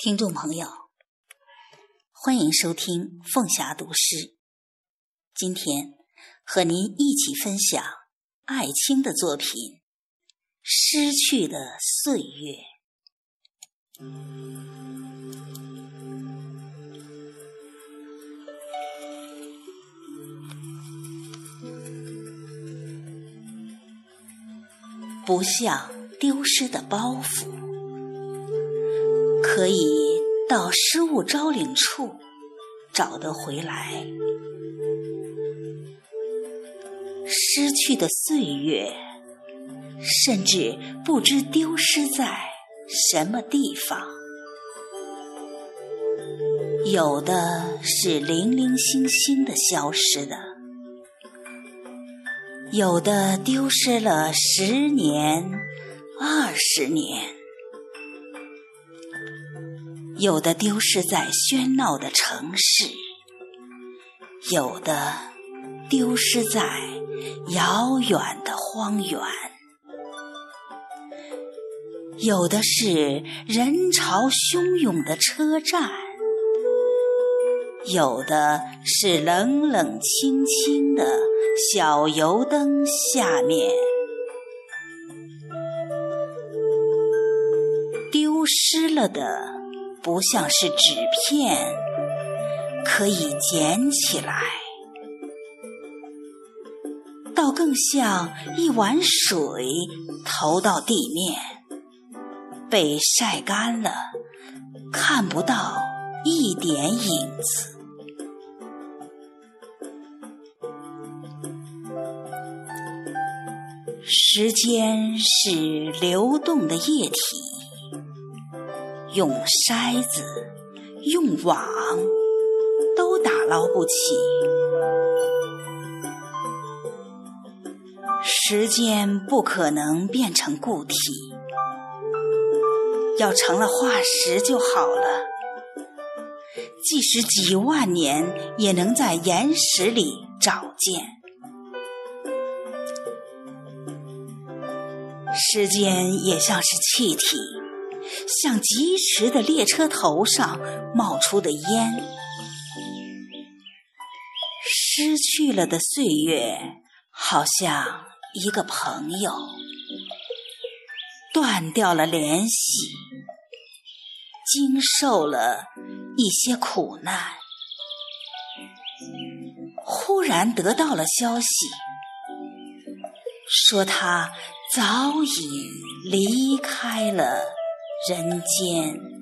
听众朋友，欢迎收听凤霞读诗。今天和您一起分享艾青的作品《失去的岁月》。不像丢失的包袱。可以到失物招领处找得回来，失去的岁月，甚至不知丢失在什么地方。有的是零零星星的消失的，有的丢失了十年、二十年。有的丢失在喧闹的城市，有的丢失在遥远的荒原，有的是人潮汹涌的车站，有的是冷冷清清的小油灯下面，丢失了的。不像是纸片，可以捡起来，倒更像一碗水投到地面，被晒干了，看不到一点影子。时间是流动的液体。用筛子，用网，都打捞不起。时间不可能变成固体，要成了化石就好了。即使几万年，也能在岩石里找见。时间也像是气体。像疾驰的列车头上冒出的烟，失去了的岁月，好像一个朋友，断掉了联系，经受了一些苦难，忽然得到了消息，说他早已离开了。人间。